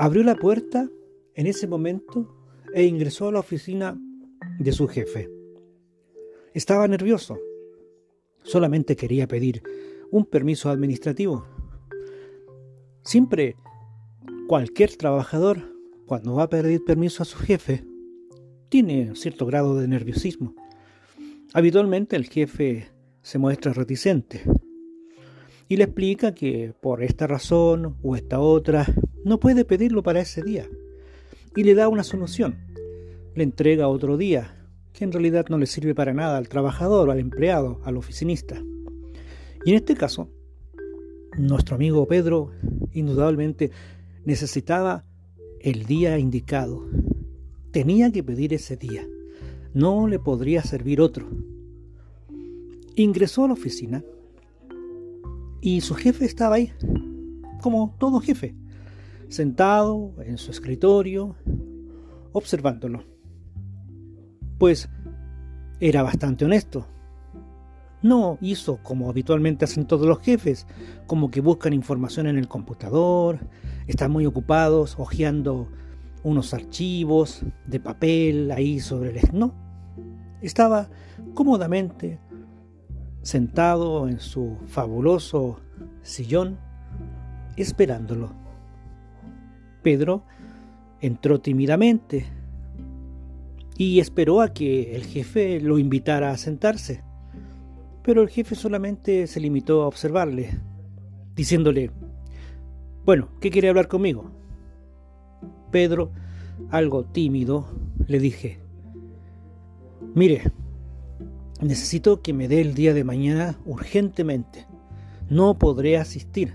Abrió la puerta en ese momento e ingresó a la oficina de su jefe. Estaba nervioso. Solamente quería pedir un permiso administrativo. Siempre cualquier trabajador, cuando va a pedir permiso a su jefe, tiene cierto grado de nerviosismo. Habitualmente el jefe se muestra reticente y le explica que por esta razón o esta otra no puede pedirlo para ese día y le da una solución. Le entrega otro día que en realidad no le sirve para nada al trabajador, al empleado, al oficinista. Y en este caso, nuestro amigo Pedro indudablemente necesitaba el día indicado. Tenía que pedir ese día. No le podría servir otro. Ingresó a la oficina y su jefe estaba ahí, como todo jefe, sentado en su escritorio, observándolo. Pues era bastante honesto. No hizo como habitualmente hacen todos los jefes, como que buscan información en el computador, están muy ocupados hojeando unos archivos de papel ahí sobre el... No, estaba cómodamente sentado en su fabuloso sillón, esperándolo. Pedro entró tímidamente y esperó a que el jefe lo invitara a sentarse. Pero el jefe solamente se limitó a observarle, diciéndole, bueno, ¿qué quiere hablar conmigo? Pedro, algo tímido, le dije, mire, Necesito que me dé el día de mañana urgentemente. No podré asistir.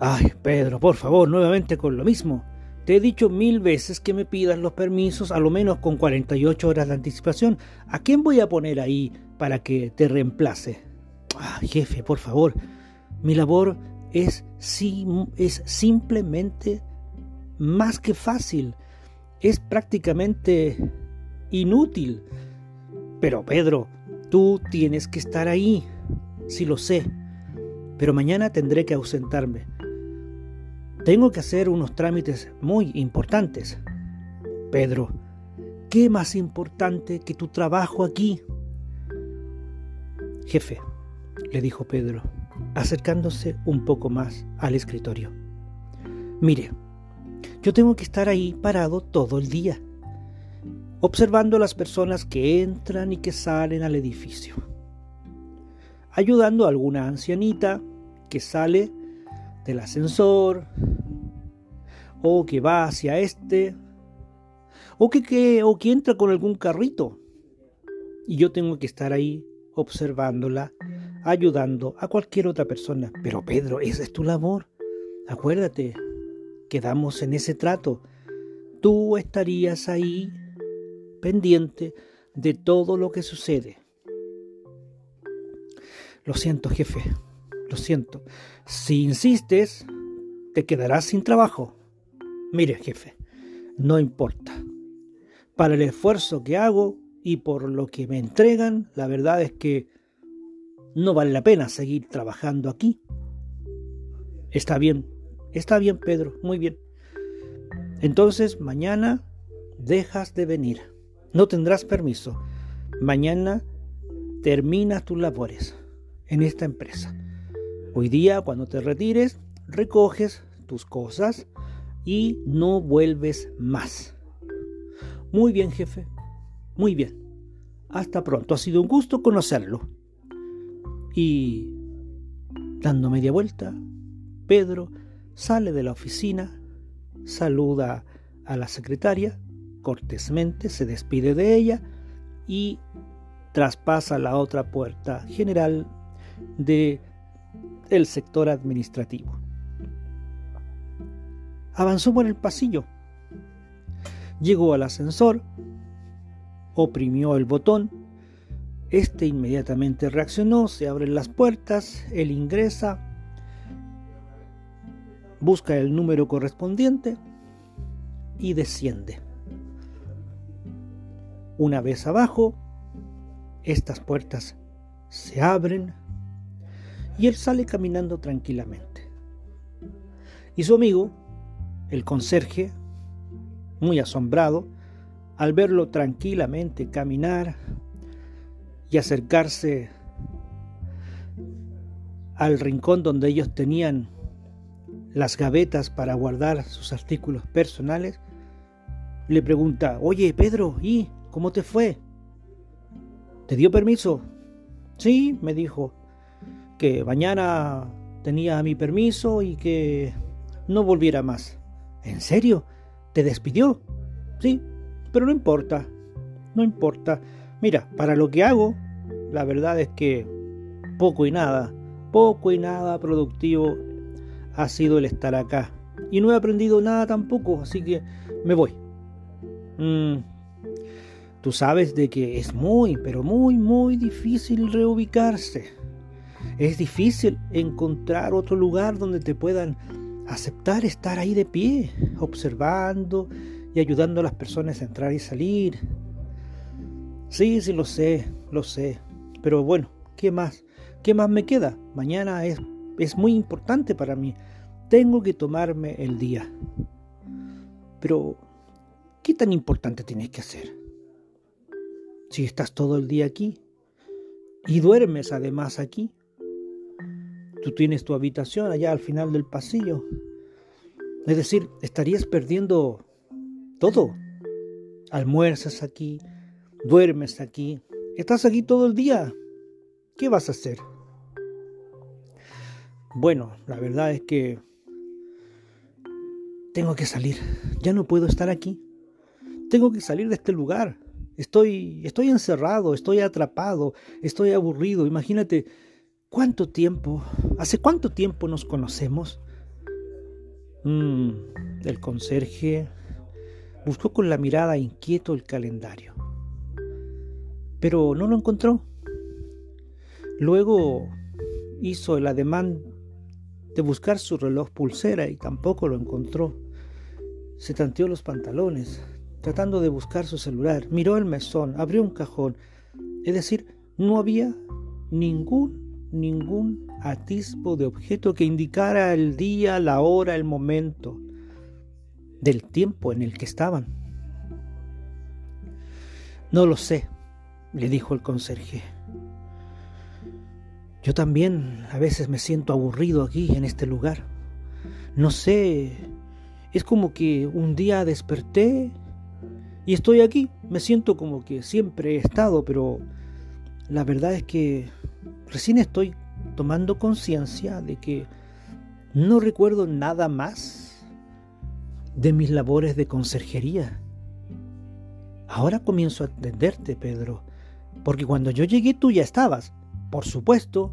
Ay, Pedro, por favor, nuevamente con lo mismo. Te he dicho mil veces que me pidas los permisos a lo menos con 48 horas de anticipación. ¿A quién voy a poner ahí para que te reemplace? Ay, jefe, por favor. Mi labor es, es simplemente más que fácil. Es prácticamente inútil. Pero Pedro, tú tienes que estar ahí. Sí lo sé. Pero mañana tendré que ausentarme. Tengo que hacer unos trámites muy importantes. Pedro, ¿qué más importante que tu trabajo aquí? Jefe, le dijo Pedro, acercándose un poco más al escritorio. Mire, yo tengo que estar ahí parado todo el día observando a las personas que entran y que salen al edificio, ayudando a alguna ancianita que sale del ascensor o que va hacia este o que, o que entra con algún carrito y yo tengo que estar ahí observándola, ayudando a cualquier otra persona. Pero Pedro, esa es tu labor. Acuérdate, quedamos en ese trato. Tú estarías ahí pendiente de todo lo que sucede. Lo siento, jefe, lo siento. Si insistes, te quedarás sin trabajo. Mire, jefe, no importa. Para el esfuerzo que hago y por lo que me entregan, la verdad es que no vale la pena seguir trabajando aquí. Está bien, está bien, Pedro, muy bien. Entonces, mañana dejas de venir no tendrás permiso. Mañana terminas tus labores en esta empresa. Hoy día, cuando te retires, recoges tus cosas y no vuelves más. Muy bien, jefe. Muy bien. Hasta pronto. Ha sido un gusto conocerlo. Y, dando media vuelta, Pedro sale de la oficina, saluda a la secretaria cortésmente se despide de ella y traspasa la otra puerta general de el sector administrativo. Avanzó por el pasillo. Llegó al ascensor, oprimió el botón. Este inmediatamente reaccionó, se abren las puertas, él ingresa, busca el número correspondiente y desciende. Una vez abajo, estas puertas se abren y él sale caminando tranquilamente. Y su amigo el conserje, muy asombrado, al verlo tranquilamente caminar y acercarse al rincón donde ellos tenían las gavetas para guardar sus artículos personales, le pregunta, oye Pedro, ¿y cómo te fue? ¿Te dio permiso? Sí, me dijo, que mañana tenía mi permiso y que no volviera más. ¿En serio? ¿Te despidió? Sí, pero no importa, no importa. Mira, para lo que hago, la verdad es que poco y nada, poco y nada productivo ha sido el estar acá. Y no he aprendido nada tampoco, así que me voy. Mm, tú sabes de que es muy, pero muy, muy difícil reubicarse. Es difícil encontrar otro lugar donde te puedan aceptar estar ahí de pie, observando y ayudando a las personas a entrar y salir. Sí, sí, lo sé, lo sé. Pero bueno, ¿qué más? ¿Qué más me queda? Mañana es es muy importante para mí. Tengo que tomarme el día. Pero, ¿qué tan importante tienes que hacer? Si estás todo el día aquí y duermes además aquí, tú tienes tu habitación allá al final del pasillo. Es decir, estarías perdiendo todo. Almuerzas aquí, duermes aquí, estás aquí todo el día. ¿Qué vas a hacer? Bueno, la verdad es que tengo que salir. Ya no puedo estar aquí. Tengo que salir de este lugar. Estoy, estoy encerrado, estoy atrapado, estoy aburrido. Imagínate cuánto tiempo, hace cuánto tiempo nos conocemos. Mm, el conserje buscó con la mirada inquieto el calendario, pero no lo encontró. Luego hizo el ademán de buscar su reloj pulsera y tampoco lo encontró. Se tanteó los pantalones, tratando de buscar su celular. Miró el mesón, abrió un cajón. Es decir, no había ningún, ningún atisbo de objeto que indicara el día, la hora, el momento del tiempo en el que estaban. No lo sé, le dijo el conserje. Yo también a veces me siento aburrido aquí, en este lugar. No sé, es como que un día desperté y estoy aquí. Me siento como que siempre he estado, pero la verdad es que recién estoy tomando conciencia de que no recuerdo nada más de mis labores de conserjería. Ahora comienzo a entenderte, Pedro, porque cuando yo llegué tú ya estabas. Por supuesto,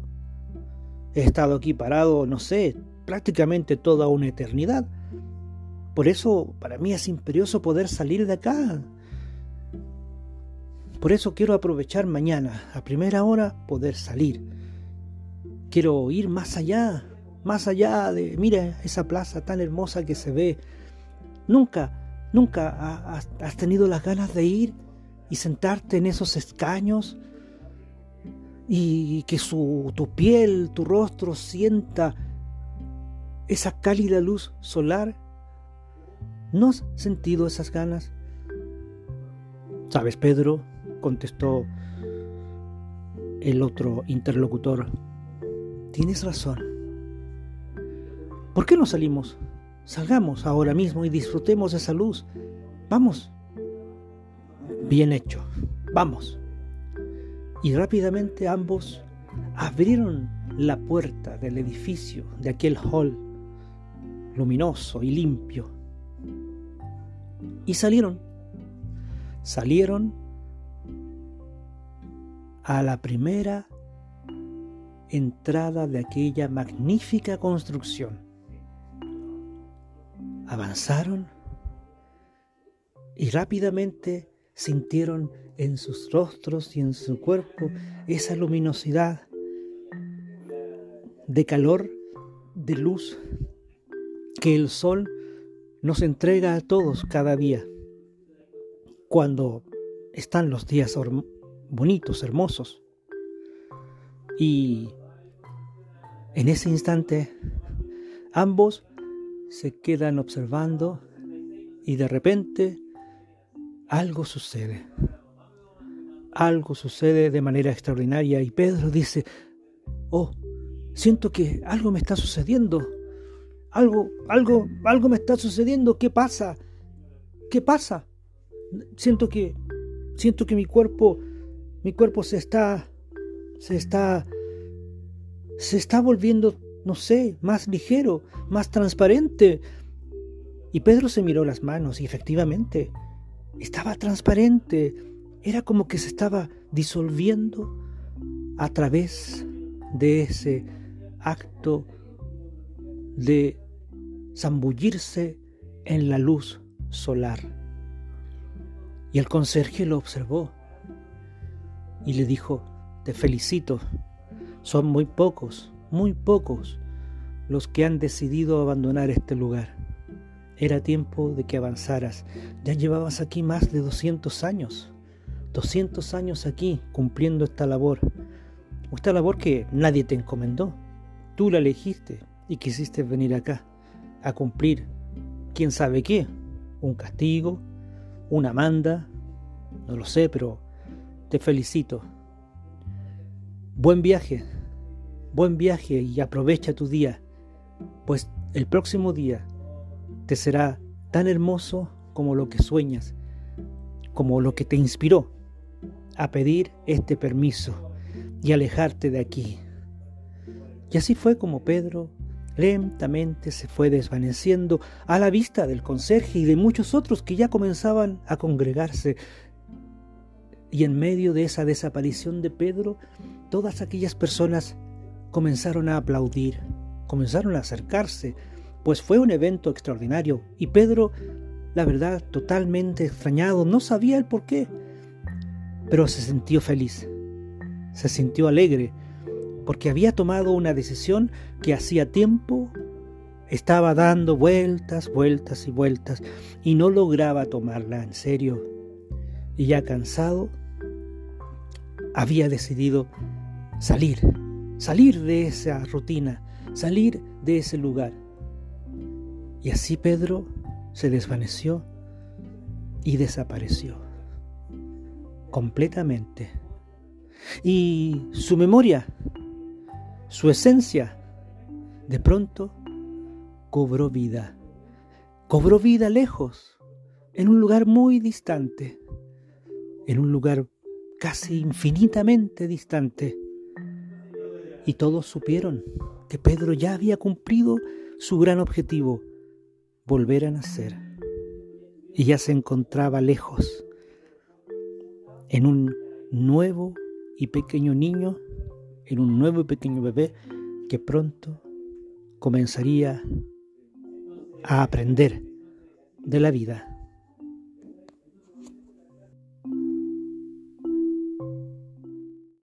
he estado aquí parado, no sé, prácticamente toda una eternidad. Por eso para mí es imperioso poder salir de acá. Por eso quiero aprovechar mañana, a primera hora, poder salir. Quiero ir más allá, más allá de, mira esa plaza tan hermosa que se ve. Nunca, nunca has tenido las ganas de ir y sentarte en esos escaños y que su, tu piel, tu rostro sienta esa cálida luz solar. ¿No has sentido esas ganas? Sabes, Pedro, contestó el otro interlocutor, tienes razón. ¿Por qué no salimos? Salgamos ahora mismo y disfrutemos esa luz. Vamos. Bien hecho. Vamos y rápidamente ambos abrieron la puerta del edificio, de aquel hall luminoso y limpio, y salieron, salieron a la primera entrada de aquella magnífica construcción. Avanzaron y rápidamente sintieron en sus rostros y en su cuerpo esa luminosidad de calor, de luz que el sol nos entrega a todos cada día. Cuando están los días bonitos, hermosos. Y en ese instante ambos se quedan observando y de repente algo sucede. Algo sucede de manera extraordinaria y Pedro dice, oh, siento que algo me está sucediendo. Algo, algo, algo me está sucediendo. ¿Qué pasa? ¿Qué pasa? Siento que, siento que mi cuerpo, mi cuerpo se está, se está, se está volviendo, no sé, más ligero, más transparente. Y Pedro se miró las manos y efectivamente estaba transparente, era como que se estaba disolviendo a través de ese acto de zambullirse en la luz solar. Y el conserje lo observó y le dijo, te felicito, son muy pocos, muy pocos los que han decidido abandonar este lugar. Era tiempo de que avanzaras. Ya llevabas aquí más de 200 años. 200 años aquí cumpliendo esta labor. Esta labor que nadie te encomendó. Tú la elegiste y quisiste venir acá a cumplir quién sabe qué. Un castigo, una manda, no lo sé, pero te felicito. Buen viaje, buen viaje y aprovecha tu día, pues el próximo día te será tan hermoso como lo que sueñas, como lo que te inspiró a pedir este permiso y alejarte de aquí. Y así fue como Pedro lentamente se fue desvaneciendo a la vista del conserje y de muchos otros que ya comenzaban a congregarse. Y en medio de esa desaparición de Pedro, todas aquellas personas comenzaron a aplaudir, comenzaron a acercarse, pues fue un evento extraordinario y Pedro, la verdad, totalmente extrañado, no sabía el por qué, pero se sintió feliz, se sintió alegre, porque había tomado una decisión que hacía tiempo estaba dando vueltas, vueltas y vueltas y no lograba tomarla en serio. Y ya cansado, había decidido salir, salir de esa rutina, salir de ese lugar. Y así Pedro se desvaneció y desapareció completamente. Y su memoria, su esencia, de pronto cobró vida. Cobró vida lejos, en un lugar muy distante, en un lugar casi infinitamente distante. Y todos supieron que Pedro ya había cumplido su gran objetivo, volver a nacer. Y ya se encontraba lejos, en un nuevo y pequeño niño, en un nuevo y pequeño bebé que pronto comenzaría a aprender de la vida.